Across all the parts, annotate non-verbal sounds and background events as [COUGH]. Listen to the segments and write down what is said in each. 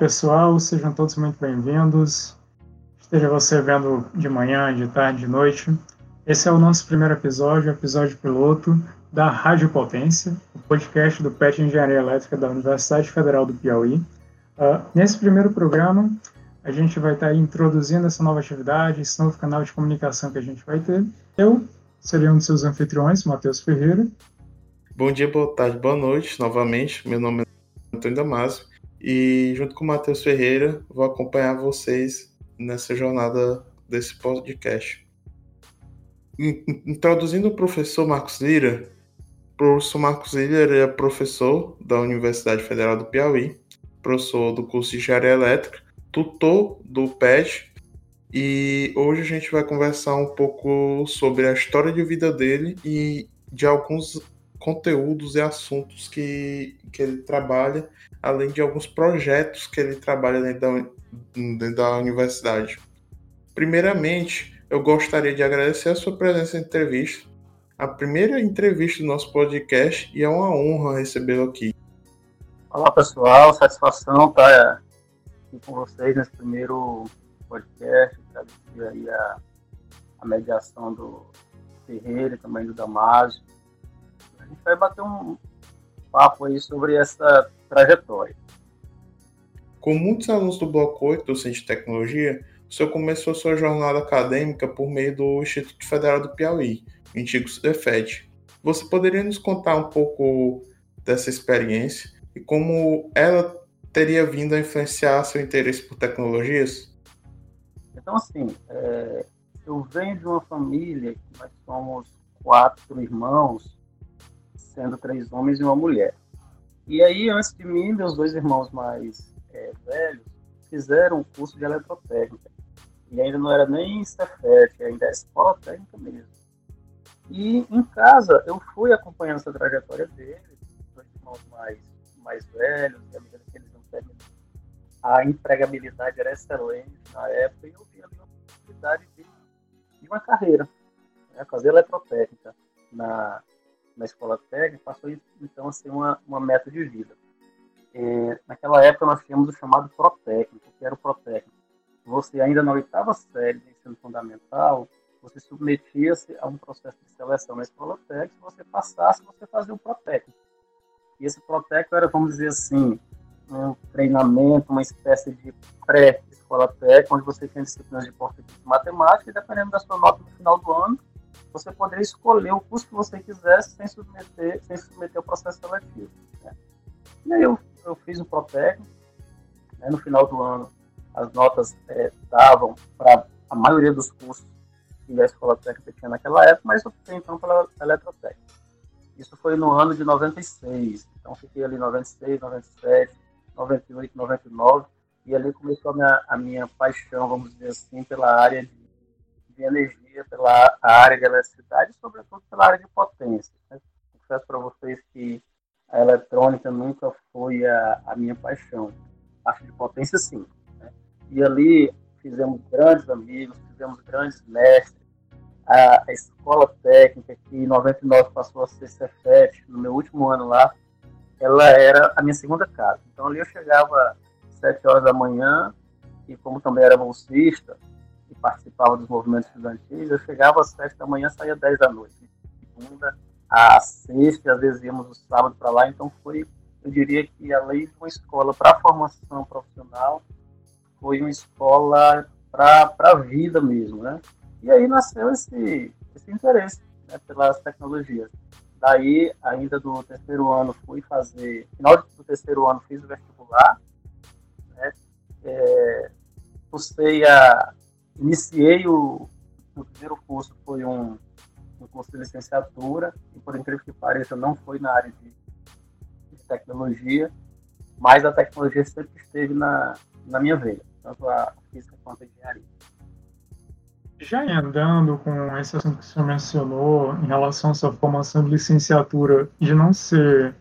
Pessoal, sejam todos muito bem-vindos. Esteja você vendo de manhã, de tarde, de noite. Esse é o nosso primeiro episódio, episódio piloto da Rádio Potência, o podcast do PET Engenharia Elétrica da Universidade Federal do Piauí. Uh, nesse primeiro programa, a gente vai estar introduzindo essa nova atividade, esse novo canal de comunicação que a gente vai ter. Eu seria um de seus anfitriões, Matheus Ferreira. Bom dia, boa tarde, boa noite novamente. Meu nome é Antônio Damasio e junto com o Matheus Ferreira vou acompanhar vocês nessa jornada desse podcast. Introduzindo o professor Marcos Lira, o professor Marcos Lira é professor da Universidade Federal do Piauí, professor do curso de Engenharia Elétrica, tutor do PET, e hoje a gente vai conversar um pouco sobre a história de vida dele e de alguns conteúdos e assuntos que, que ele trabalha, além de alguns projetos que ele trabalha dentro da, dentro da universidade. Primeiramente, eu gostaria de agradecer a sua presença na entrevista, a primeira entrevista do nosso podcast, e é uma honra recebê-lo aqui. Olá pessoal, satisfação estar aqui com vocês nesse primeiro podcast, agradecer aí a, a mediação do Ferreira e também do Damásio. Gente vai bater um papo aí sobre essa trajetória. Com muitos alunos do Bloco 8 do Centro de Tecnologia, o senhor começou sua jornada acadêmica por meio do Instituto Federal do Piauí, o antigo CEFET. Você poderia nos contar um pouco dessa experiência e como ela teria vindo a influenciar seu interesse por tecnologias? Então, assim, é, eu venho de uma família que nós somos quatro irmãos sendo três homens e uma mulher. E aí, antes de mim, meus dois irmãos mais é, velhos fizeram o curso de eletrotécnica. E ainda não era nem Cefet, ainda era escola técnica mesmo. E em casa, eu fui acompanhando essa trajetória deles, dois irmãos mais, mais velhos, e à medida que eles não terminam, a empregabilidade era excelente na época, e eu vi a possibilidade de, de uma carreira, né, fazer eletrotécnica na, na escola técnica passou então a ser uma, uma meta de vida. É, naquela época nós tínhamos o chamado protécnico, que era o protécnico. Você ainda na oitava série de ensino fundamental, você submetia-se a um processo de seleção na escola técnica, se você passasse, você fazia o protécnico. E esse protécnico era, vamos dizer assim, um treinamento, uma espécie de pré-escola técnica, onde você tinha disciplinas de português e matemática, e dependendo da sua nota no final do ano, você poderia escolher o curso que você quisesse sem submeter, sem submeter ao processo seletivo. Né? E aí eu, eu fiz o Protec, né? no final do ano as notas é, davam para a maioria dos cursos que a escola técnica tinha naquela época, mas eu fiquei então pela eletrotécnica. Isso foi no ano de 96, então fiquei ali 96, 97, 98, 99, e ali começou a minha, a minha paixão, vamos dizer assim, pela área de de energia pela área de eletricidade, sobretudo pela área de potência. Né? Confesso para vocês que a eletrônica nunca foi a, a minha paixão. Parte de potência, sim. Né? E ali fizemos grandes amigos, fizemos grandes mestres. A, a escola técnica, que em 99 passou a ser Cefet, no meu último ano lá, ela era a minha segunda casa. Então ali eu chegava às 7 horas da manhã, e como também era bolsista, participava dos movimentos estudantis, eu chegava às sete da manhã saía dez da noite. Segunda a sexta, às vezes íamos no sábado para lá, então foi, eu diria que além de uma escola para formação profissional, foi uma escola para a vida mesmo, né? E aí nasceu esse, esse interesse né, pelas tecnologias. Daí, ainda do terceiro ano, fui fazer, final do terceiro ano, fiz o vestibular, né? É, a, Iniciei o, o primeiro curso, foi um, um curso de licenciatura, e por incrível que pareça, não foi na área de, de tecnologia, mas a tecnologia sempre esteve na, na minha veia, tanto a física quanto a engenharia. Já andando com esse assunto que senhor mencionou em relação à sua formação de licenciatura de não ser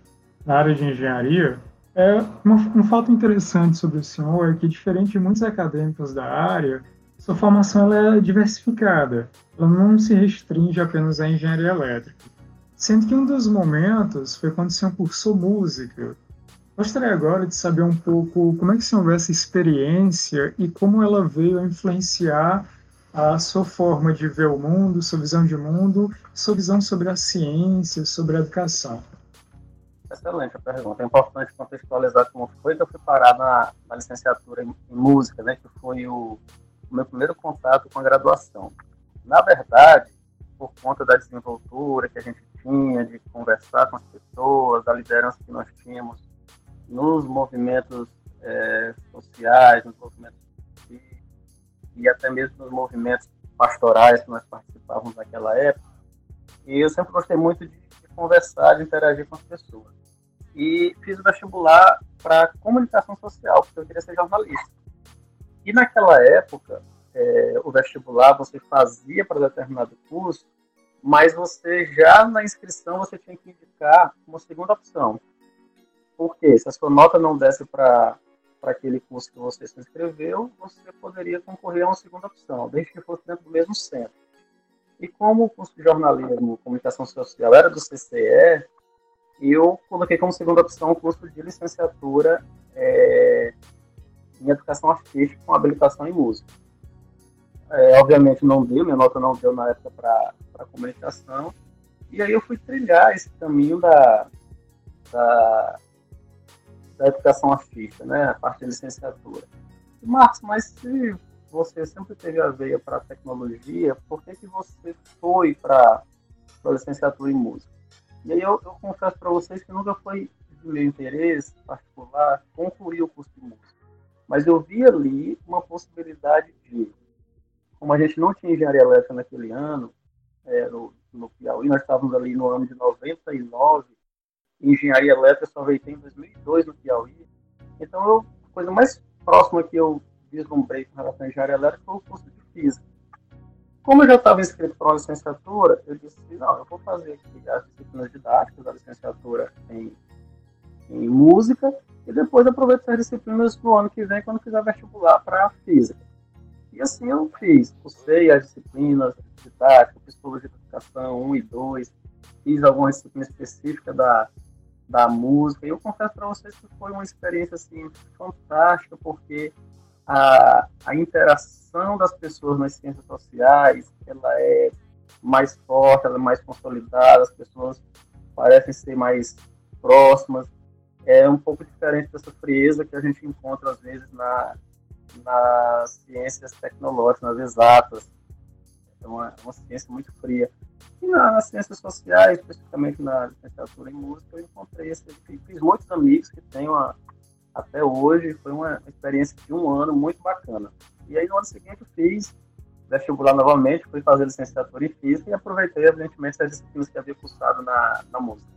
na área de engenharia, é uma, um fato interessante sobre o senhor é que, diferente de muitos acadêmicos da área, sua formação é diversificada, ela não se restringe apenas à engenharia elétrica. Sendo que um dos momentos foi quando o senhor cursou música. Gostaria agora de saber um pouco como é que se houve essa experiência e como ela veio a influenciar a sua forma de ver o mundo, sua visão de mundo, sua visão sobre a ciência, sobre a educação. Excelente a pergunta. É importante contextualizar como foi que eu fui parar na, na licenciatura em, em, música, né, que foi o, o meu primeiro contato com a graduação. Na verdade, por conta da desenvoltura que a gente tinha de conversar com as pessoas, da liderança que nós tínhamos nos movimentos é, sociais, nos movimentos e até mesmo nos movimentos pastorais que nós participávamos naquela época. E eu sempre gostei muito de, de conversar, de interagir com as pessoas. E fiz o vestibular para comunicação social, porque eu queria ser jornalista. E naquela época, é, o vestibular você fazia para determinado curso, mas você já na inscrição você tinha que indicar uma segunda opção. Por quê? Se a sua nota não desse para aquele curso que você se inscreveu, você poderia concorrer a uma segunda opção, desde que fosse dentro do mesmo centro. E como o curso de jornalismo, comunicação social era do CCE, eu coloquei como segunda opção o curso de licenciatura é, em educação artística com habilitação em música. É, obviamente não deu, minha nota não deu na época para comunicação, e aí eu fui trilhar esse caminho da, da da educação artística, né, a parte de licenciatura. Marcos, mas se você sempre teve a veia para a tecnologia, por que, que você foi para a licenciatura em música? E aí eu, eu confesso para vocês que nunca foi de meu interesse particular concluir o curso de música. Mas eu vi ali uma possibilidade de, como a gente não tinha engenharia elétrica naquele ano, é, no, no Piauí, nós estávamos ali no ano de 99, engenharia elétrica só veio em 2002 no Piauí. Então, eu, a coisa mais próxima que eu vislumbrei com relação à engenharia elétrica foi o curso de física. Como eu já estava inscrito para uma licenciatura, eu disse: não, eu vou fazer aqui as disciplinas didáticas da licenciatura em, em música e depois aproveito essas disciplinas no ano que vem, quando fizer vestibular para física. E assim eu fiz. Cursei as disciplinas didáticas, psicologia de educação 1 e 2, fiz alguma disciplina específica da da música. E eu confesso para vocês que foi uma experiência assim fantástica, porque a, a interação das pessoas nas ciências sociais, ela é mais forte, ela é mais consolidada, as pessoas parecem ser mais próximas. É um pouco diferente dessa frieza que a gente encontra às vezes na, nas ciências tecnológicas, nas exatas. É uma, uma ciência muito fria. E na, nas ciências sociais, especificamente na licenciatura em música, eu encontrei esse, fiz muitos amigos que tenho até hoje, foi uma experiência de um ano muito bacana. E aí no ano seguinte eu fiz vestibular novamente, fui fazer licenciatura em física e aproveitei, evidentemente, as disciplinas que havia cursado na, na música.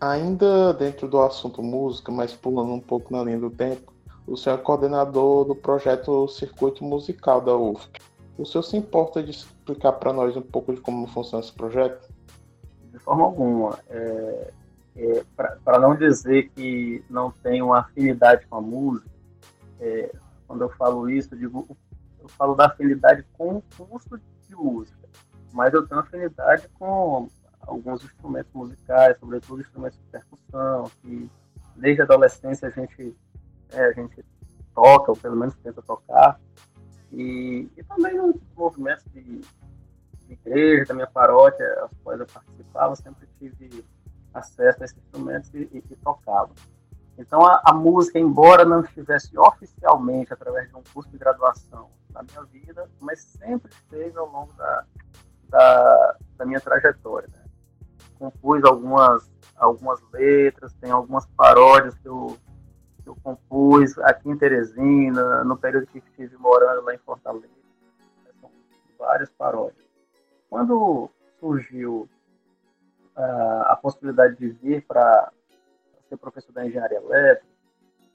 Ainda dentro do assunto música, mas pulando um pouco na linha do tempo, o senhor é coordenador do projeto Circuito Musical da UFC. O senhor se importa de explicar para nós um pouco de como funciona esse projeto? De forma alguma. É, é, para não dizer que não tenho afinidade com a música, é, quando eu falo isso, eu, digo, eu falo da afinidade com o curso de música, mas eu tenho afinidade com alguns instrumentos musicais, sobretudo instrumentos de percussão, que desde a adolescência a gente, é, a gente toca, ou pelo menos tenta tocar. E, e também nos movimentos de, de igreja, da minha paróquia, aos quais eu participava, sempre tive acesso a esses instrumentos e, e, e tocava. Então, a, a, música, embora não estivesse oficialmente através de um curso de graduação na minha vida, mas sempre esteve ao longo da, da, da minha trajetória. Né? Compus algumas, algumas letras, tem algumas paródias que eu que eu compus aqui em Teresina, no período que estive morando lá em Fortaleza. São várias paródias. Quando surgiu uh, a possibilidade de vir para ser professor da engenharia elétrica,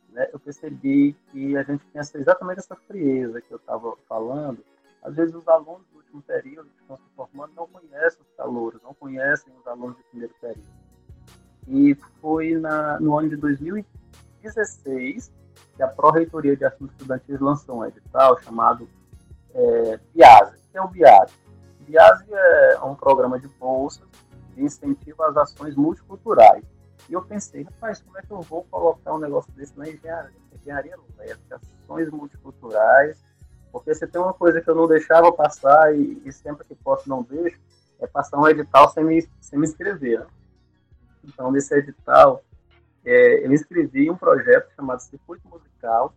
né, eu percebi que a gente tinha exatamente essa frieza que eu estava falando. Às vezes os alunos último período que estão se formando não conhecem os calouros, não conhecem os alunos do primeiro período. E foi na, no ano de 2015 2016 que a Pró-Reitoria de Assuntos Estudantis lançou um edital chamado é, BIASE. O que é o BIASE? BIASE é um programa de bolsas de incentivo às ações multiculturais. E eu pensei, rapaz, como é que eu vou colocar um negócio desse na engenharia, engenharia elétrica, ações multiculturais, porque se tem uma coisa que eu não deixava passar e, e sempre que posso não deixo, é passar um edital sem me, sem me inscrever. Né? Então, nesse edital, é, eu inscrevi um projeto chamado Circuito Musical,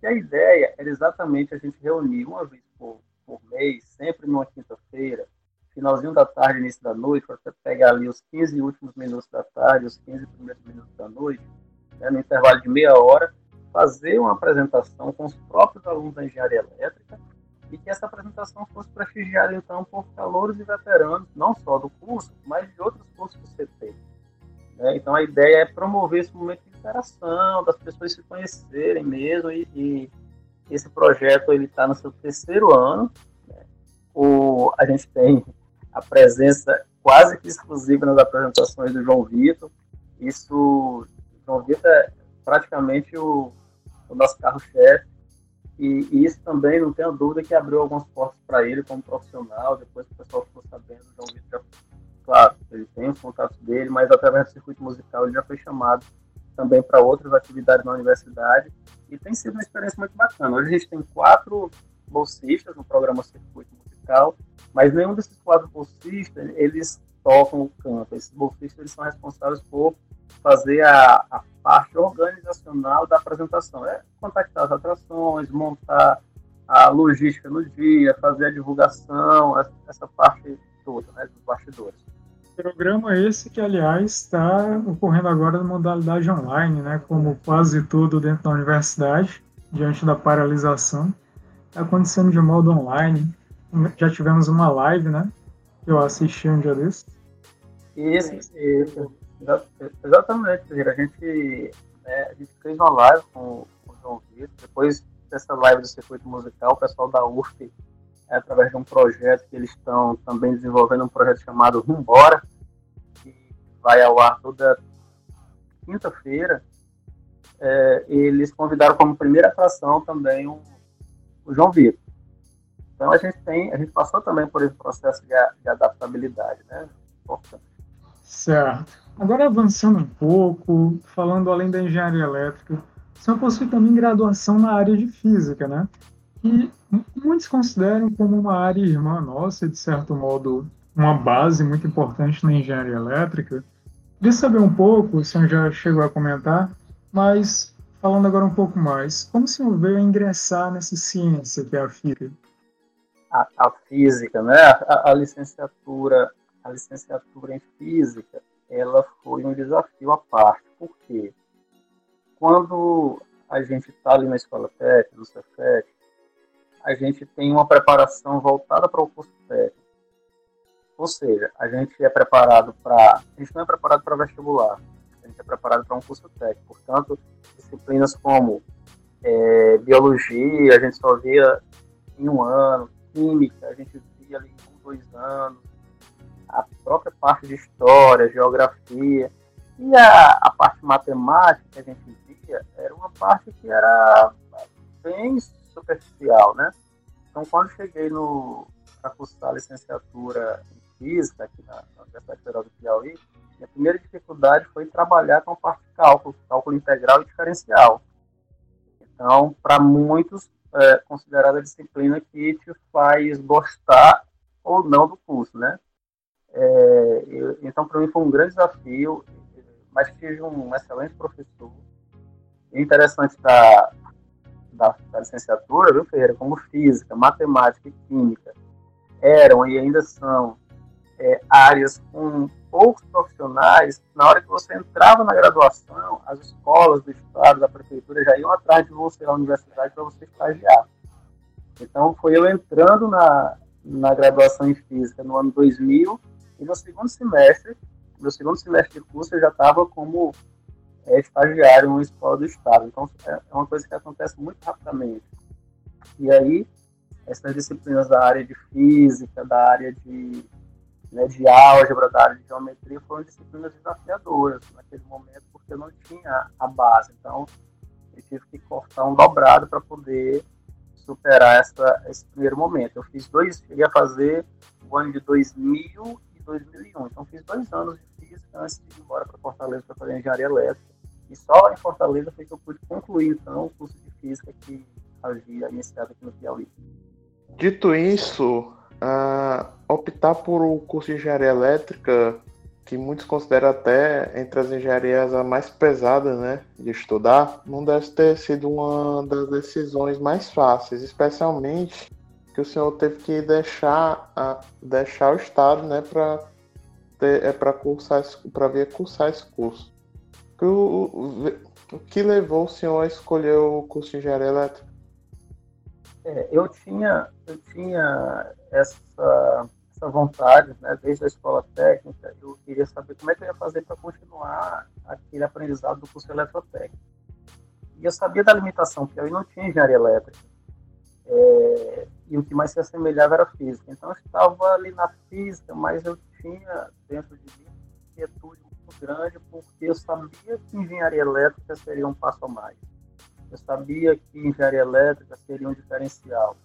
que a ideia era exatamente a gente reunir uma vez por, por mês, sempre numa quinta-feira, finalzinho da tarde, início da noite, para pegar ali os 15 últimos minutos da tarde, os 15 primeiros minutos da noite, né, no intervalo de meia hora, fazer uma apresentação com os próprios alunos da engenharia elétrica e que essa apresentação fosse prestigiada, então, por calouros e veteranos, não só do curso, mas de outros cursos do CT. Né? Então, a ideia é promover esse momento de interação, das pessoas se conhecerem mesmo, e, e esse projeto ele está no seu terceiro ano. Né? O, a gente tem a presença quase que exclusiva nas apresentações do João Vitor. Isso, João Vitor é praticamente o, o nosso carro-chefe. E, e, isso também, não tenho dúvida, que abriu algumas portas para ele como profissional. Depois que o pessoal ficou sabendo, o João Vitor já, claro, ele tem os contatos dele, mas através do circuito musical ele já foi chamado também para outras atividades na universidade. E tem sido uma experiência muito bacana. Hoje a gente tem quatro bolsistas no programa Circuito Musical, mas nenhum desses quatro bolsistas, eles tocam o canto. Esses bolsistas eles são responsáveis por fazer a, a parte organizacional da apresentação. É contactar as atrações, montar a logística no dia, fazer a divulgação, essa parte toda, né, dos bastidores. Programa esse que, aliás, está ocorrendo agora na modalidade online, né, como quase tudo dentro da universidade, diante da paralisação, está acontecendo de modo online. Já tivemos uma live, né, que eu assisti um dia desses. Isso, isso. Exatamente, a gente, né, a gente fez uma live com, com o João Vitor, depois dessa live do circuito musical, o pessoal da UFP, é, através de um projeto que eles estão também desenvolvendo, um projeto chamado Rumbora, que vai ao ar toda quinta-feira, é, eles convidaram como primeira atração também o, o João Vitor. Então a gente tem, a gente passou também por esse processo de, de adaptabilidade, né? Importante. Certo. Agora avançando um pouco, falando além da engenharia elétrica, você possui também graduação na área de física, né? E muitos consideram como uma área irmã nossa, de certo modo, uma base muito importante na engenharia elétrica. Queria saber um pouco, o senhor já chegou a comentar, mas falando agora um pouco mais, como o senhor veio a ingressar nessa ciência que é a física? A, a física, né? A, a licenciatura, a licenciatura em física, ela foi um desafio à parte. Por quê? Quando a gente está ali na escola técnica, no Cefet, a gente tem uma preparação voltada para o curso técnico. Ou seja, a gente é preparado para. A gente não é preparado para vestibular, a gente é preparado para um curso técnico. Portanto, disciplinas como é, biologia, a gente só via em um ano, química, a gente via ali em dois anos, a própria parte de história, geografia, e a, a parte matemática que a gente via era uma parte que era bem superficial, né? Então, quando cheguei no para cursar a licenciatura em física aqui na, Universidade Federal do Piauí, minha primeira dificuldade foi trabalhar com a parte de cálculo, cálculo integral e diferencial. Então, para muitos, é considerada a disciplina que te faz gostar ou não do curso, né? É, eu, então, para mim foi um grande desafio, mas tive um excelente professor. Interessante da, da, da, licenciatura, viu, Ferreira, como física, matemática e química eram e ainda são é, áreas com poucos profissionais, na hora que você entrava na graduação, as escolas do Estado, da Prefeitura já iam atrás de você na universidade para você estagiar. Então, foi eu entrando na, na graduação em Física no ano 2000 e no segundo semestre, no segundo semestre de curso, eu já estava como é, estagiário em uma escola do Estado. Então, é uma coisa que acontece muito rapidamente. E aí, essas disciplinas da área de física, da área de, né, de álgebra, da área de geometria, foram disciplinas desafiadoras naquele momento, porque eu não tinha a base. Então, eu tive que cortar um dobrado para poder superar essa, esse primeiro momento. Eu fiz dois, cheguei a fazer o ano de 2000 2001. Então, fiz dois anos de física antes de ir embora para Fortaleza para fazer engenharia elétrica. E só em Fortaleza foi que eu pude concluir, então, o curso de física que havia iniciado aqui no Piauí. Dito isso, uh, optar por o curso de engenharia elétrica, que muitos consideram até entre as engenharias a mais pesada né, de estudar, não deve ter sido uma das decisões mais fáceis, especialmente que o senhor teve que deixar, uh, deixar o estado né, para é para cursar para vir cursar esse curso. O, o, o que levou o senhor a escolher o curso de engenharia elétrica? É, eu tinha eu tinha essa essa vontade, né, desde a escola técnica, eu queria saber como é que eu ia fazer para continuar aquele aprendizado do curso eletrotécnico. E eu sabia da limitação, porque eu não tinha engenharia elétrica. É, e o que mais se assemelhava era a física. Então eu estava ali na física, mas eu tinha dentro de mim inquietude muito grande, porque eu sabia que engenharia elétrica seria um passo a mais. Eu sabia que engenharia elétrica seria um diferencial.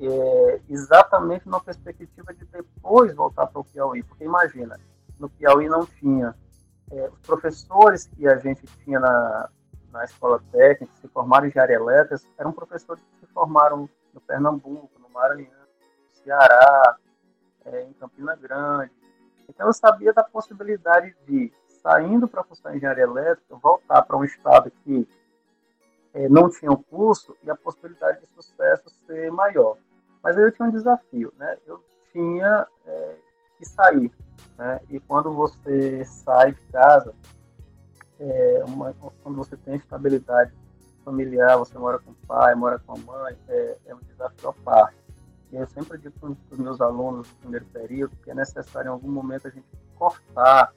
É, exatamente na perspectiva de depois voltar para o Piauí, porque imagina, no Piauí não tinha é, os professores que a gente tinha na, na escola técnica, que se formaram em engenharia elétrica, eram professores que se formaram no Pernambuco, no Maranhão, no Ceará, é, em Campina Grande. Então eu sabia da possibilidade de, saindo para cursar engenharia elétrica, voltar para um estado que é, não tinha o curso e a possibilidade de sucesso ser maior. Mas aí eu tinha um desafio, né? Eu tinha é, que sair, né? E quando você sai de casa, é, uma, quando você tem estabilidade familiar, você mora com o pai, mora com a mãe, é, é um desafio à parte. E eu sempre digo para os meus alunos do primeiro período que é necessário em algum momento a gente cortar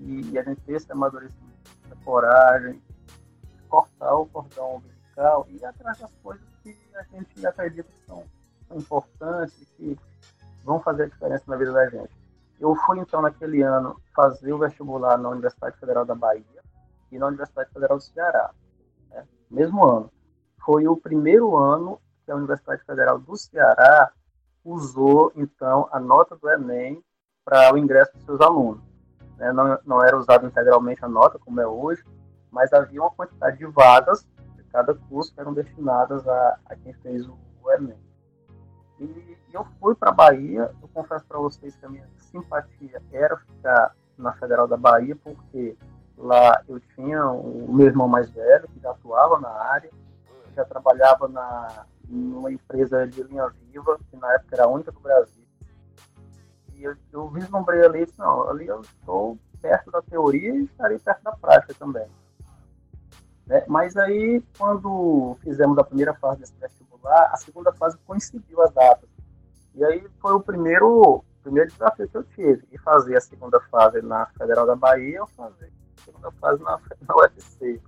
e, e a gente ter esse amadurecimento, essa coragem, cortar o cordão umbilical e ir atrás das coisas que a gente acredita que são, são importantes, que vão fazer a diferença na vida da gente. Eu fui, então, naquele ano, fazer o vestibular na Universidade Federal da Bahia e na Universidade Federal do Ceará? Mesmo ano. Foi o primeiro ano que a Universidade Federal do Ceará usou, então, a nota do Enem para o ingresso dos seus alunos. Né? Não, não era usada integralmente a nota, como é hoje, mas havia uma quantidade de vagas de cada curso que eram destinadas a, a quem fez o, o Enem. E eu fui para a Bahia, eu confesso para vocês que a minha simpatia era ficar na Federal da Bahia, porque lá eu tinha o meu irmão mais velho, que já atuava na área, já trabalhava na, numa empresa de linha viva, que na época era a única do Brasil. E eu, eu vislumbrei ali, não, ali eu estou perto da teoria e estarei perto da prática também. Né? Mas aí, quando fizemos a primeira fase desse vestibular, a segunda fase coincidiu as datas. E aí foi o primeiro, primeiro desafio que eu tive, de fazer a segunda fase na Federal da Bahia ou fazer segunda fase na, na UFC.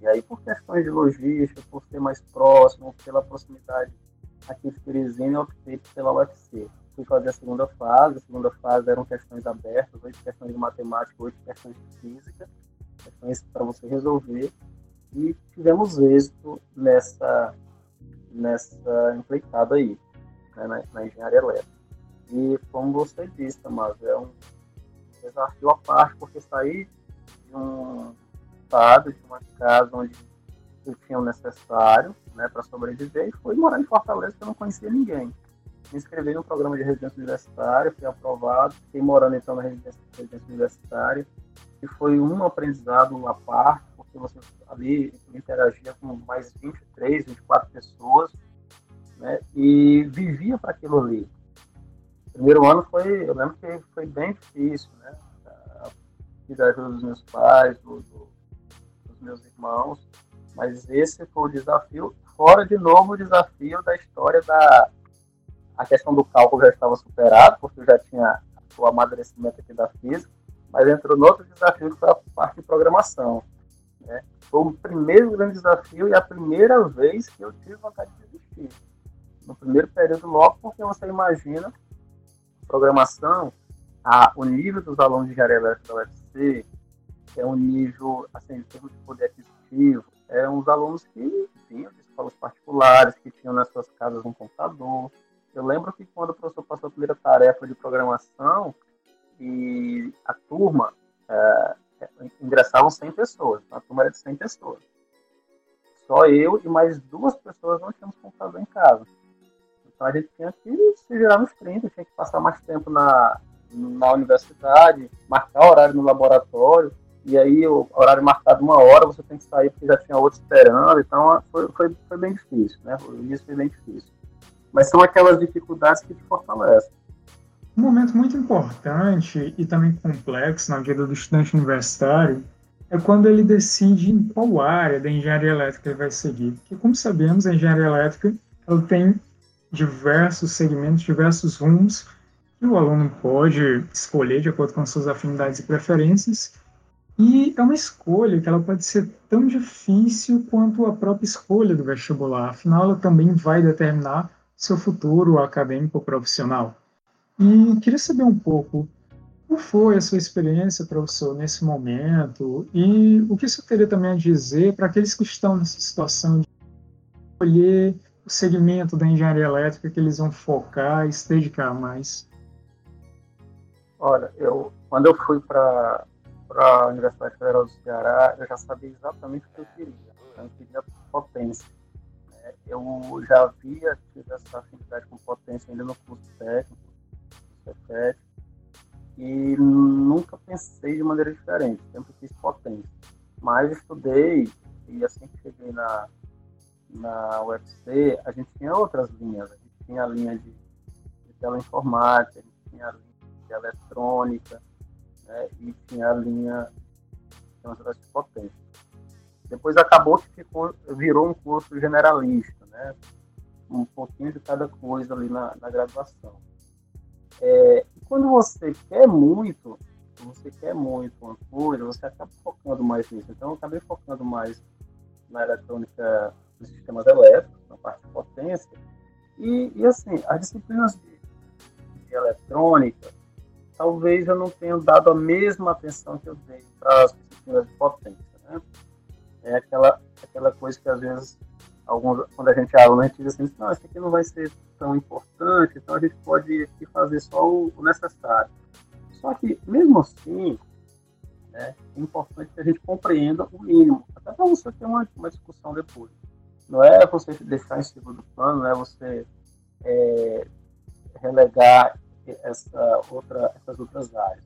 E aí, por questões de logística, por ser mais próximo, pela proximidade aqui de Teresina, eu optei pela UFC. Fui fazer a segunda fase. A segunda fase eram questões abertas, oito questões de matemática, oito questões de física, questões para você resolver. E tivemos êxito nessa, nessa empreitada aí, né, na, na engenharia elétrica. E como você disse, mas é um desafio à parte, porque sair de um estado, de uma casa onde eu tinha o necessário né, para sobreviver, e fui morar em Fortaleza, que eu não conhecia ninguém. Me inscrevi no programa de residência universitária, fui aprovado, fiquei morando então na residência, residência universitária, e foi um aprendizado à parte, porque você ali interagia com mais 23, 24 pessoas, né, e vivia para aquilo ali. O primeiro ano foi, eu lembro que foi bem difícil, né, a ajuda dos meus pais, do, do meus irmãos, mas esse foi o desafio, fora de novo o desafio da história da a questão do cálculo já estava superado, porque eu já tinha o amadurecimento aqui da física, mas entrou no outro desafio que foi a parte de programação. Né? Foi o primeiro grande desafio e a primeira vez que eu tive vontade de desistir. No primeiro período logo, porque você imagina programação, a, o nível dos alunos de engenharia elétrica da UFC, é um nível, assim, em termos de poder aquisitivo, eram os alunos que vinham de escolas particulares, que tinham nas suas casas um computador. Eu lembro que quando o professor passou a primeira tarefa de programação, e a turma turma é, ingressavam 100 pessoas, a turma era de 100 pessoas. Só eu e mais duas pessoas não tínhamos computador em casa. Então a gente tinha que se virar nos 30, tinha que passar mais tempo na, na universidade, marcar horário no laboratório, e aí o horário marcado uma hora, você tem que sair porque já tinha outro esperando, então foi, foi, foi bem difícil, né? O início foi bem difícil. Mas são aquelas dificuldades que te fortalecem. Um momento muito importante e também complexo na vida do estudante universitário é quando ele decide em qual área da engenharia elétrica ele vai seguir. Porque, como sabemos, a engenharia elétrica ela tem diversos segmentos, diversos rumos que o aluno pode escolher de acordo com suas afinidades e preferências. E é uma escolha que ela pode ser tão difícil quanto a própria escolha do vestibular. Afinal, ela também vai determinar seu futuro acadêmico profissional. E queria saber um pouco como foi a sua experiência, professor, nesse momento e o que isso teria também a dizer para aqueles que estão nessa situação de escolher o segmento da engenharia elétrica que eles vão focar e se dedicar mais? Olha, eu quando eu fui para a Universidade Federal do Ceará, eu já sabia exatamente o que eu queria. Eu queria potência. Né? Eu já havia tido essa afinidade com potência ainda no curso técnico, CETEC, e nunca pensei de maneira diferente, sempre fiz potência. Mas estudei, e assim que cheguei na, na UFC, a gente tinha outras linhas. A gente tinha a linha de, de teleinformática, a gente tinha a linha de eletrônica, né, e tinha a linha de potência. Depois acabou que ficou, virou um curso generalista, né? um pouquinho de cada coisa ali na, na graduação. É, quando você quer muito, você quer muito uma coisa, você acaba focando mais nisso. Então, eu acabei focando mais na eletrônica dos sistemas elétricos, na parte de potência. E, e assim, as disciplinas de, de, eletrônica, talvez eu não tenha dado a mesma atenção que eu dei para as disciplinas de potência. Né? É aquela, aquela coisa que às vezes alguns, quando a gente é aluno, a gente diz assim, não, isso aqui não vai ser tão importante, então a gente pode aqui fazer só o, o necessário. Só que, mesmo assim, né, é importante que a gente compreenda o mínimo, até para você ter uma, uma discussão depois. Não é você deixar em segundo plano, não é você é, relegar essa outra, essas outras áreas.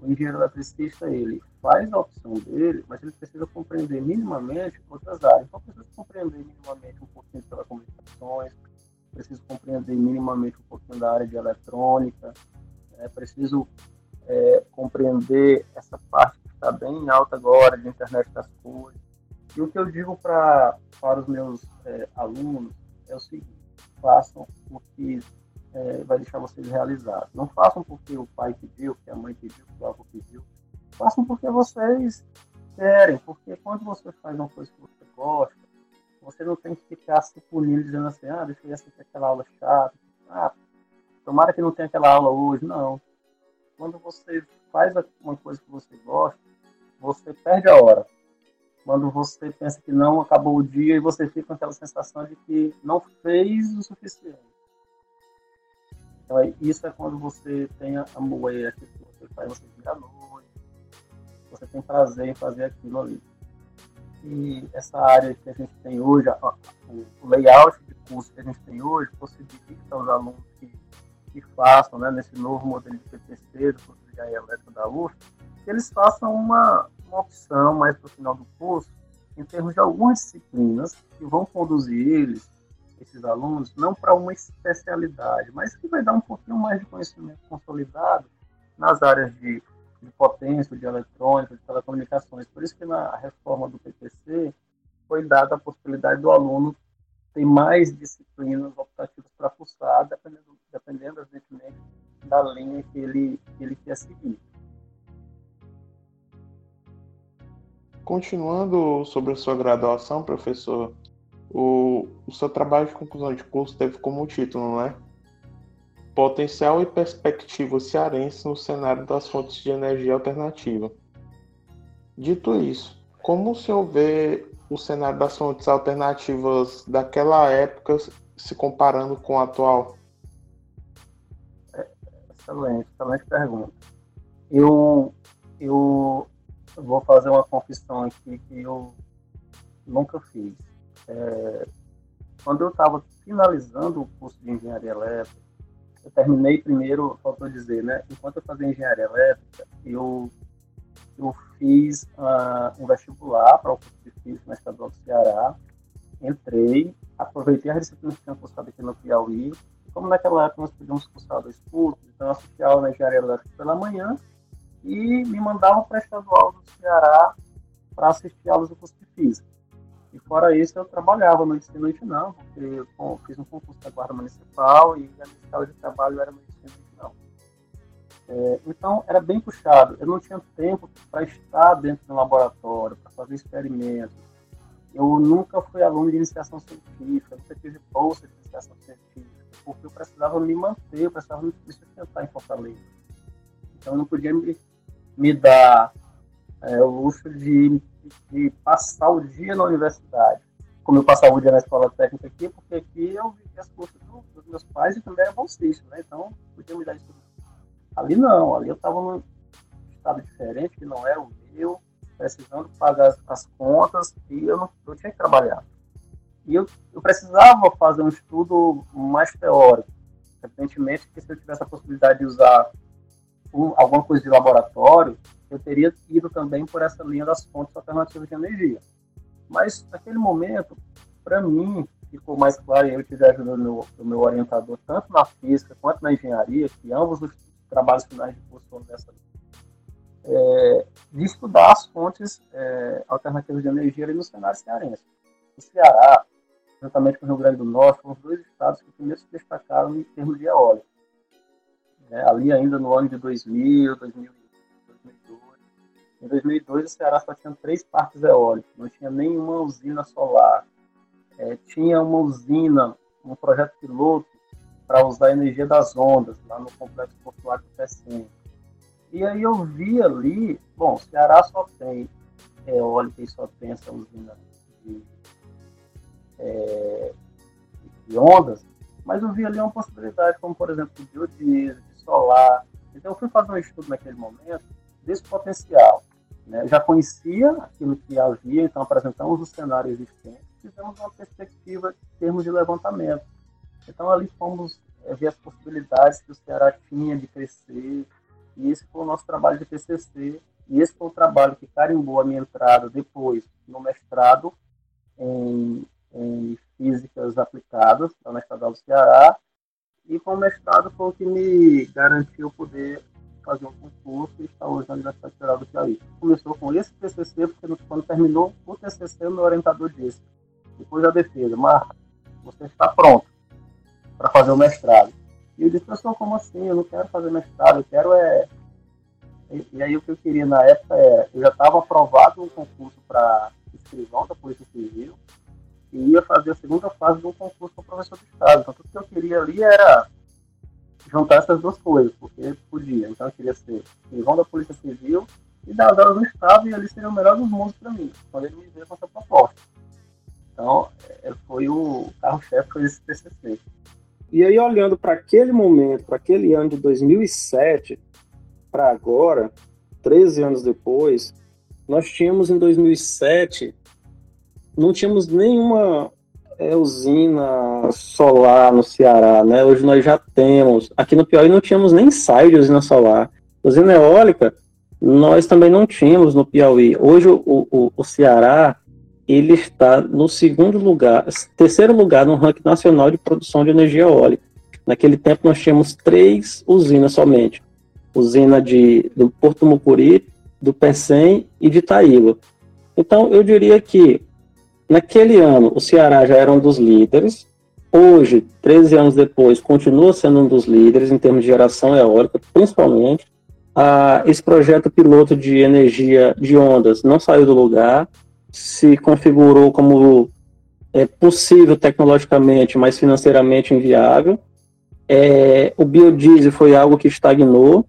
O engenheiro eletricista, ele faz a opção dele, mas ele precisa compreender minimamente outras áreas. Então, precisa compreender minimamente um pouquinho de telecomunicações, preciso compreender minimamente um pouquinho da área de eletrônica, é, preciso é, compreender essa parte que está bem alta agora de internet das coisas. E o que eu digo pra, para os meus é, alunos é o seguinte: façam o que é, vai deixar vocês realizados. Não façam porque o pai pediu, porque a mãe pediu, porque o avô pediu. Façam porque vocês querem, porque quando você faz uma coisa que você gosta, você não tem que ficar se punindo dizendo assim, ah, deixa eu ver assistir aquela aula chata. Ah, tomara que não tenha aquela aula hoje. Não. Quando você faz uma coisa que você gosta, você perde a hora. Quando você pensa que não, acabou o dia e você fica com aquela sensação de que não fez o suficiente. Então, isso é quando você tem amor, é aquilo que você faz, você vira noite, você tem prazer em fazer aquilo ali. E essa área que a gente tem hoje, o layout de curso que a gente tem hoje, possibilita aos alunos que, que façam, né, nesse novo modelo de PPC, do curso de engenharia elétrica da UF, que eles façam uma, uma opção mais para o final do curso, em termos de algumas disciplinas que vão conduzir eles esses alunos, não para uma especialidade, mas que vai dar um pouquinho mais de conhecimento consolidado nas áreas de, de potência, de eletrônica, de telecomunicações. Por isso que na reforma do PPC foi dada a possibilidade do aluno ter mais disciplinas optativas para cursar, dependendo, dependendo evidentemente, da linha que ele, que ele quer seguir. Continuando sobre a sua graduação, professor, o, seu trabalho de conclusão de curso teve como título, não é? Potencial e perspectiva cearense no cenário das fontes de energia alternativa. Dito isso, como o senhor vê o cenário das fontes alternativas daquela época se comparando com o atual? Excelente, excelente pergunta. Eu, eu vou fazer uma confissão aqui que eu nunca fiz. É, quando eu estava finalizando o curso de engenharia elétrica, eu terminei primeiro, faltou dizer, né? Enquanto eu fazia engenharia elétrica, eu, eu fiz uh, um vestibular para o curso de física na Estadual do Ceará, entrei, aproveitei a disciplina que tinha cursado aqui no Piauí, e como naquela época nós podíamos cursar dois cursos, então eu assisti aula na engenharia elétrica pela manhã e me mandavam para a Estadual do Ceará para assistir aulas do curso de física. E fora isso, eu trabalhava no ensino noite porque eu fiz um concurso da Guarda Municipal e a minha escala de trabalho era no ensino noite. É, então, era bem puxado. Eu não tinha tempo para estar dentro do laboratório, para fazer experimentos. Eu nunca fui aluno de iniciação científica, nunca tive bolsa de iniciação científica, porque eu precisava me manter, eu precisava me sustentar em Fortaleza. Então, eu não podia me, me dar é, o luxo de de passar o dia na universidade, como eu passava o dia na escola técnica aqui, porque aqui eu vivia as custas do, dos meus pais e também era bolsista, né? Então, podia me dar isso. Ali não, ali eu estava num estado diferente, que não era o meu, precisando pagar as, as contas e eu não eu tinha que trabalhar. E eu, eu precisava fazer um estudo mais teórico. Evidentemente que se eu tivesse a possibilidade de usar um, alguma coisa de laboratório, eu teria ido também por essa linha das fontes alternativas de energia. Mas, naquele momento, para mim, ficou mais claro, e eu tive a ajuda do do meu orientador, tanto na física quanto na engenharia, que ambos os trabalhos finais de curso foram nessa é, de estudar as fontes é, alternativas de energia ali no cenário cearense. O Ceará, juntamente com o Rio Grande do Norte, foram os dois estados que primeiro se destacaram em termos de eólica. É, ali ainda no ano de 2000, 2001, em 2002, o Ceará só tinha três parques eólicos, não tinha nenhuma usina solar. É, tinha uma usina, um projeto piloto para usar a energia das ondas, lá no complexo portuário do Pecém. E aí eu vi ali, bom, o Ceará só tem eólica e só tem essa usina de, é, de ondas, mas eu vi ali uma possibilidade, como por exemplo, de biodiesel, de solar. Então eu fui fazer um estudo naquele momento desse potencial. Né? Já conhecia aquilo que havia, então apresentamos o cenário existente e fizemos uma perspectiva em termos de levantamento. Então ali fomos é, ver as possibilidades que o Ceará tinha de crescer, e esse foi o nosso trabalho de TCC, e esse foi o trabalho que carimbou a minha entrada depois no mestrado em, em Físicas Aplicadas, na Universidade do Ceará, e com o mestrado foi o que me garantiu poder fazer um concurso e está hoje na Universidade Federal do Piauí. Começou com esse TCC, porque quando terminou o TCC, meu orientador disse, depois da defesa, Marcos, você está pronto para fazer o mestrado. E eu disse, professor, como assim? Eu não quero fazer mestrado, eu quero é... E, e aí o que eu queria na época é, eu já estava aprovado no concurso para escrivão da Polícia Civil, e ia fazer a segunda fase do concurso para professor de Estado. Então tudo que eu queria ali era juntar essas duas coisas, porque podia. Então eu queria ser escrivão da Polícia Civil e dar as aulas no Estado, e ali seria o melhor dos mundos para mim, quando ele me veio com essa proposta. Então, é, foi o carro-chefe foi esse TCC. E aí, olhando para aquele momento, para aquele ano de 2007, para agora, 13 anos depois, nós tínhamos em 2007, não tínhamos nenhuma é, usina solar no Ceará, né? Hoje nós já temos. Aqui no Piauí não tínhamos nem saio de usina solar. Usina eólica, nós também não tínhamos no Piauí. Hoje o, o, o Ceará ele está no segundo lugar, terceiro lugar no ranking nacional de produção de energia eólica. Naquele tempo nós tínhamos três usinas somente. Usina de, do Porto Mucuri, do Pecém e de Itaíba. Então eu diria que Naquele ano, o Ceará já era um dos líderes. Hoje, 13 anos depois, continua sendo um dos líderes em termos de geração eólica, principalmente. Ah, esse projeto piloto de energia de ondas não saiu do lugar, se configurou como é, possível tecnologicamente, mas financeiramente inviável. É, o biodiesel foi algo que estagnou,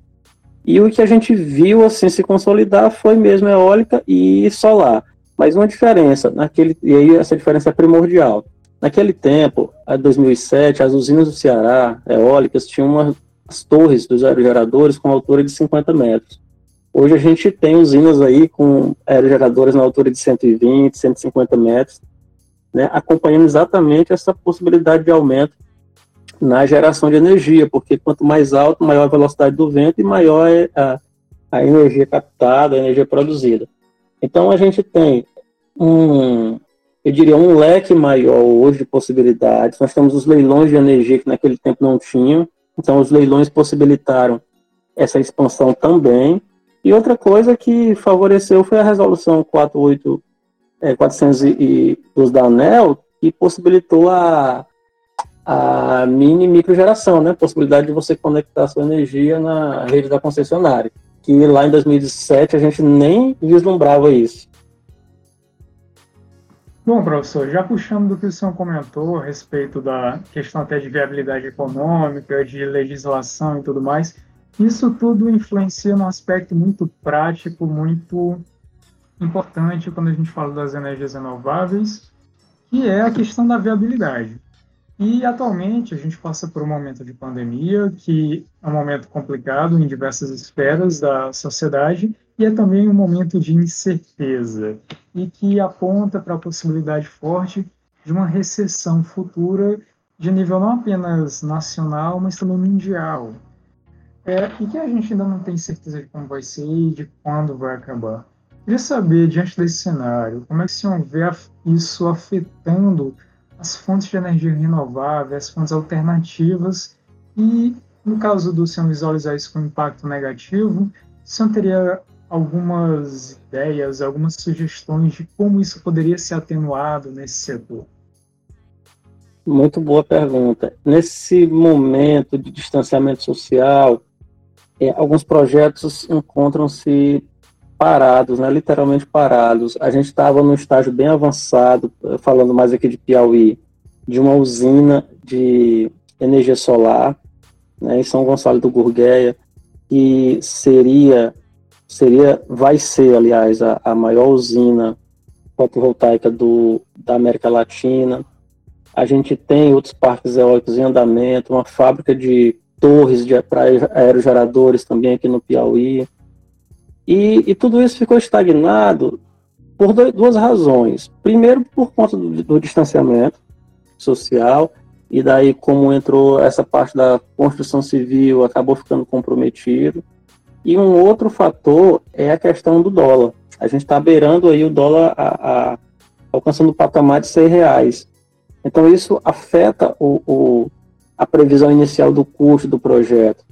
e o que a gente viu assim se consolidar foi mesmo eólica e solar. Mas uma diferença, naquele, e aí essa diferença é primordial. Naquele tempo, em 2007, as usinas do Ceará, eólicas, tinham uma, as torres dos aerogeradores com altura de 50 metros. Hoje a gente tem usinas aí com aerogeradores na altura de 120, 150 metros, né, acompanhando exatamente essa possibilidade de aumento na geração de energia, porque quanto mais alto, maior a velocidade do vento e maior é a, a energia captada, a energia produzida. Então a gente tem um, eu diria, um leque maior hoje de possibilidades. Nós temos os leilões de energia que naquele tempo não tinham, então os leilões possibilitaram essa expansão também. E outra coisa que favoreceu foi a resolução 48, é, 402 da ANEL, que possibilitou a, a mini microgeração, né? Possibilidade de você conectar sua energia na rede da concessionária. Que lá em 2017 a gente nem vislumbrava isso. Bom, professor, já puxando do que o senhor comentou a respeito da questão até de viabilidade econômica, de legislação e tudo mais, isso tudo influencia num aspecto muito prático, muito importante quando a gente fala das energias renováveis, que é a questão da viabilidade. E atualmente a gente passa por um momento de pandemia, que é um momento complicado em diversas esferas da sociedade, e é também um momento de incerteza, e que aponta para a possibilidade forte de uma recessão futura de nível não apenas nacional, mas também mundial. É, e que a gente ainda não tem certeza de como vai ser e de quando vai acabar. Queria saber, diante desse cenário, como é que o senhor vê isso afetando as fontes de energia renovável, as fontes alternativas e, no caso do senhor visualizar isso com impacto negativo, o senhor teria algumas ideias, algumas sugestões de como isso poderia ser atenuado nesse setor? Muito boa pergunta. Nesse momento de distanciamento social, é, alguns projetos encontram-se parados, né, literalmente parados. A gente estava num estágio bem avançado, falando mais aqui de Piauí, de uma usina de energia solar né, em São Gonçalo do Gurgueia, que seria, seria vai ser, aliás, a, a maior usina fotovoltaica do, da América Latina. A gente tem outros parques eólicos em andamento, uma fábrica de torres de, para aerogeradores também aqui no Piauí. E, e tudo isso ficou estagnado por duas razões. Primeiro, por conta do, do distanciamento social, e daí, como entrou essa parte da construção civil, acabou ficando comprometido. E um outro fator é a questão do dólar. A gente está beirando aí o dólar a, a, alcançando o patamar de 100 reais. Então, isso afeta o, o a previsão inicial do custo do projeto.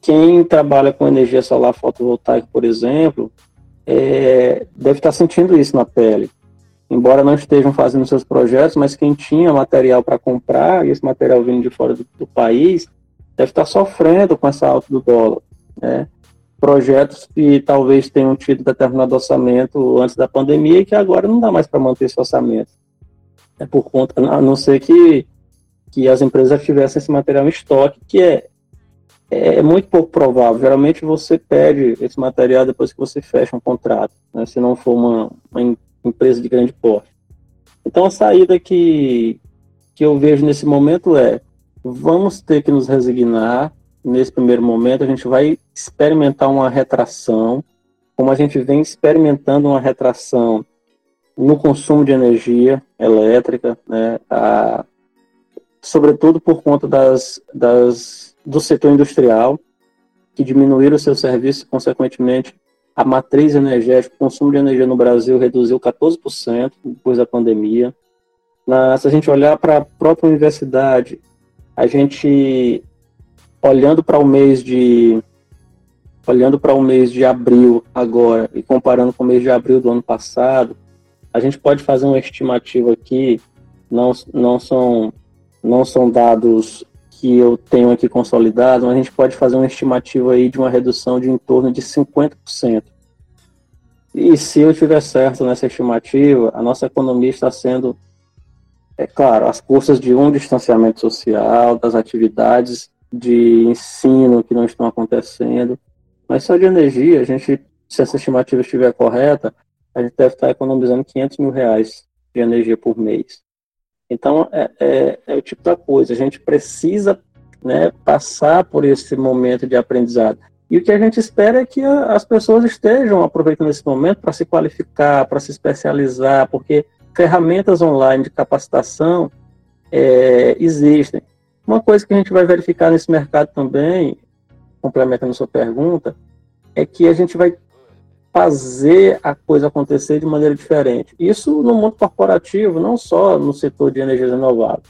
Quem trabalha com energia solar fotovoltaica, por exemplo, é, deve estar sentindo isso na pele. Embora não estejam fazendo seus projetos, mas quem tinha material para comprar, e esse material vindo de fora do, do, país, deve estar sofrendo com essa alta do dólar. Né? Projetos que talvez tenham tido determinado orçamento antes da pandemia e que agora não dá mais para manter esse orçamento. É por conta, a não ser que que as empresas tivessem esse material em estoque, que é, é muito pouco provável. Geralmente você pede esse material depois que você fecha um contrato, né, se não for uma, uma empresa de grande porte. Então a saída que, que eu vejo nesse momento é vamos ter que nos resignar. Nesse primeiro momento, a gente vai experimentar uma retração, como a gente vem experimentando uma retração no consumo de energia elétrica, né? A, sobretudo por conta das, das, do setor industrial, que diminuíram seu serviço, consequentemente, a matriz energética, o consumo de energia no Brasil reduziu 14% depois da pandemia. Na, se a gente olhar para a própria universidade, a gente, olhando para o mês de olhando para o mês de abril agora e comparando com o mês de abril do ano passado, a gente pode fazer uma estimativa aqui, não, não são não são dados que eu tenho aqui consolidados, mas a gente pode fazer uma estimativa aí de uma redução de em torno de 50%. E se eu tiver certo nessa estimativa, a nossa economia está sendo, é claro, as custas de um distanciamento social, das atividades de ensino que não estão acontecendo, mas só de energia, a gente, se essa estimativa estiver correta, a gente deve estar economizando 500 mil reais de energia por mês. Então, é, é, é, o tipo da coisa. A gente precisa né, passar por esse momento de aprendizado. E o que a gente espera é que a, as pessoas estejam aproveitando esse momento para se qualificar, para se especializar, porque ferramentas online de capacitação é, existem. Uma coisa que a gente vai verificar nesse mercado também, complementando a sua pergunta, é que a gente vai fazer a coisa acontecer de maneira diferente. Isso no mundo corporativo, não só no setor de energias renováveis.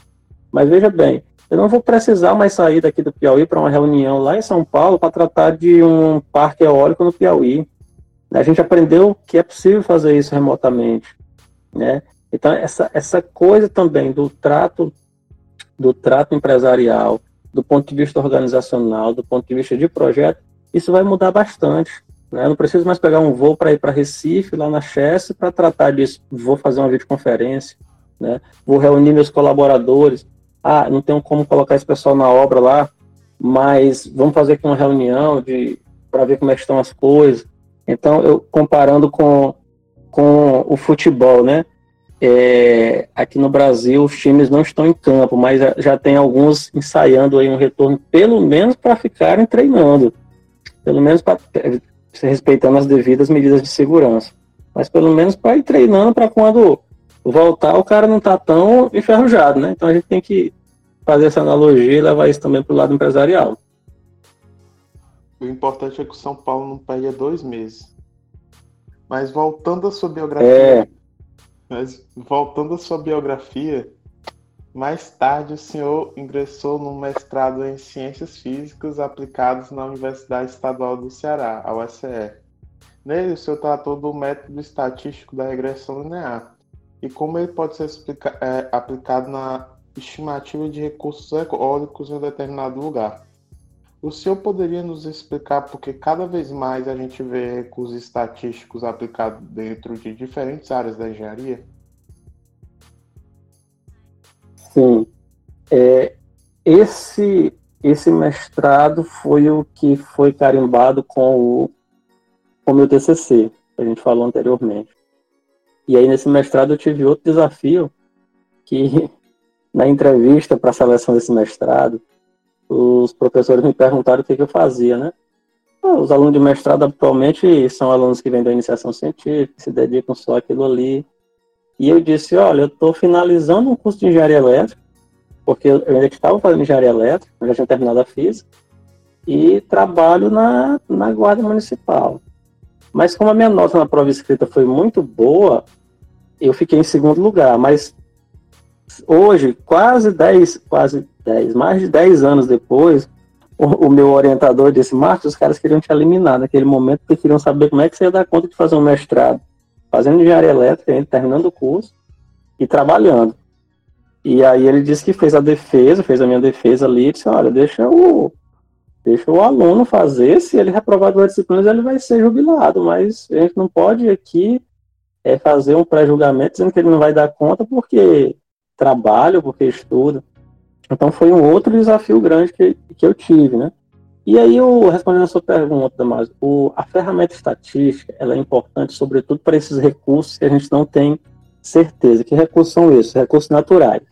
Mas veja bem, eu não vou precisar mais sair daqui do Piauí para uma reunião lá em São Paulo para tratar de um parque eólico no Piauí. A gente aprendeu que é possível fazer isso remotamente, né? Então essa essa coisa também do trato do trato empresarial, do ponto de vista organizacional, do ponto de vista de projeto, isso vai mudar bastante. Né? Eu não preciso mais pegar um voo para ir para Recife, lá na Chess, para tratar disso. Vou fazer uma videoconferência, né? vou reunir meus colaboradores. Ah, não tenho como colocar esse pessoal na obra lá, mas vamos fazer aqui uma reunião para ver como é estão as coisas. Então, eu comparando com, com o futebol, né? É, aqui no Brasil os times não estão em campo, mas já, já tem alguns ensaiando aí um retorno, pelo menos para ficarem treinando, pelo menos para respeitando as devidas medidas de segurança. Mas pelo menos para ir treinando para quando voltar o cara não está tão enferrujado, né? Então a gente tem que fazer essa analogia e levar isso também para o lado empresarial. O importante é que o São Paulo não pegue dois meses. Mas voltando à sua biografia. É. Mas voltando à sua biografia, mais tarde, o senhor ingressou no mestrado em Ciências Físicas aplicadas na Universidade Estadual do Ceará, a USCE. Nele, o senhor tratou do método estatístico da regressão linear e como ele pode ser explica- é, aplicado na estimativa de recursos eólicos em um determinado lugar. O senhor poderia nos explicar por que cada vez mais a gente vê recursos estatísticos aplicados dentro de diferentes áreas da engenharia? Sim. É, esse, esse mestrado foi o que foi carimbado com o, com o meu TCC, que a gente falou anteriormente. E aí, nesse mestrado, eu tive outro desafio, que [LAUGHS] na entrevista para a seleção desse mestrado, os professores me perguntaram o que, que eu fazia, né? Os alunos de mestrado atualmente são alunos que vêm da iniciação científica, se dedicam só àquilo ali, e eu disse, olha, eu estou finalizando um curso de engenharia elétrica, porque eu ainda estava fazendo engenharia elétrica, eu já tinha terminado a física, e trabalho na, na guarda municipal. Mas como a minha nota na prova escrita foi muito boa, eu fiquei em segundo lugar. Mas hoje, quase 10, quase 10, mais de 10 anos depois, o, o meu orientador disse, Marcos, os caras queriam te eliminar naquele momento, porque queriam saber como é que você ia dar conta de fazer um mestrado fazendo engenharia elétrica, terminando o curso e trabalhando. E aí ele disse que fez a defesa, fez a minha defesa ali, e disse, olha, deixa o, deixa o aluno fazer, se ele reprovar duas disciplinas, ele vai ser jubilado, mas a gente não pode aqui é, fazer um pré-julgamento dizendo que ele não vai dar conta porque trabalha, porque estuda. Então foi um outro desafio grande que, que eu tive, né? E aí, eu, respondendo a sua pergunta, Damásio, o, a ferramenta estatística ela é importante, sobretudo, para esses recursos que a gente não tem certeza. Que recursos são esses? Recursos naturais.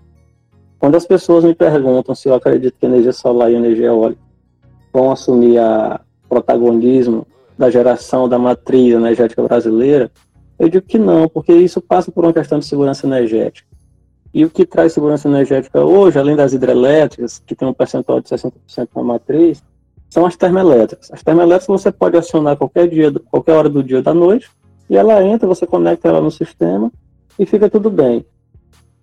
Quando as pessoas me perguntam se eu acredito que energia solar e energia eólica vão assumir o protagonismo da geração da matriz energética brasileira, eu digo que não, porque isso passa por uma questão de segurança energética. E o que traz segurança energética hoje, além das hidrelétricas, que tem um percentual de 60% na matriz, são as termoelétricas. As termoelétricas você pode acionar qualquer dia, qualquer hora do dia ou da noite, e ela entra, você conecta ela no sistema e fica tudo bem.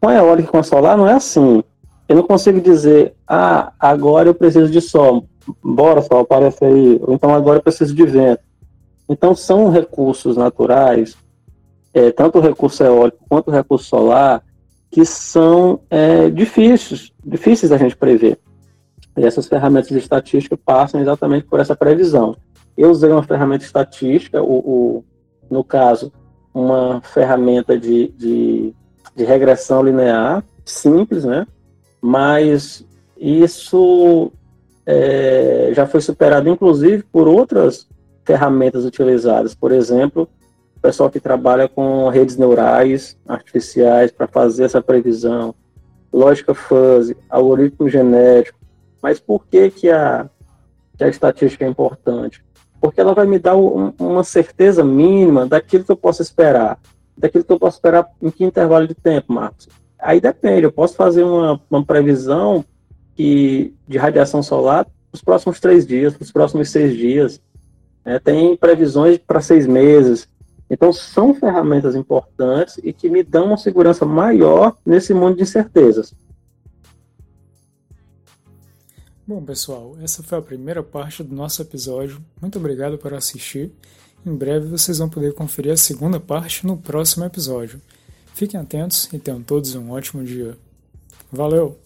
Com a eólica e com a solar não é assim. Eu não consigo dizer, ah, agora eu preciso de sol, bora sol, aparece aí, ou então agora eu preciso de vento. Então são recursos naturais, é, tanto o recurso eólico quanto o recurso solar, que são é, difíceis, difíceis da gente prever. E essas ferramentas de estatística passam exatamente por essa previsão. Eu usei uma ferramenta estatística, o, o no caso, uma ferramenta de, de, de, regressão linear, simples, né? Mas isso é, já foi superado, inclusive, por outras ferramentas utilizadas. Por exemplo, o pessoal que trabalha com redes neurais artificiais para fazer essa previsão, lógica fuzzy, algoritmo genético, mas por que, que, a, que a estatística é importante? porque ela vai me dar um, uma certeza mínima daquilo que eu posso esperar. Daquilo que eu posso esperar em que intervalo de tempo, Marcos? Aí depende, eu posso fazer uma, uma previsão que, de radiação solar nos próximos três dias, nos próximos seis dias. É, tem previsões para seis meses. Então, são ferramentas importantes e que me dão uma segurança maior nesse mundo de incertezas. Bom, pessoal, essa foi a primeira parte do nosso episódio. Muito obrigado por assistir. Em breve vocês vão poder conferir a segunda parte no próximo episódio. Fiquem atentos e tenham todos um ótimo dia. Valeu!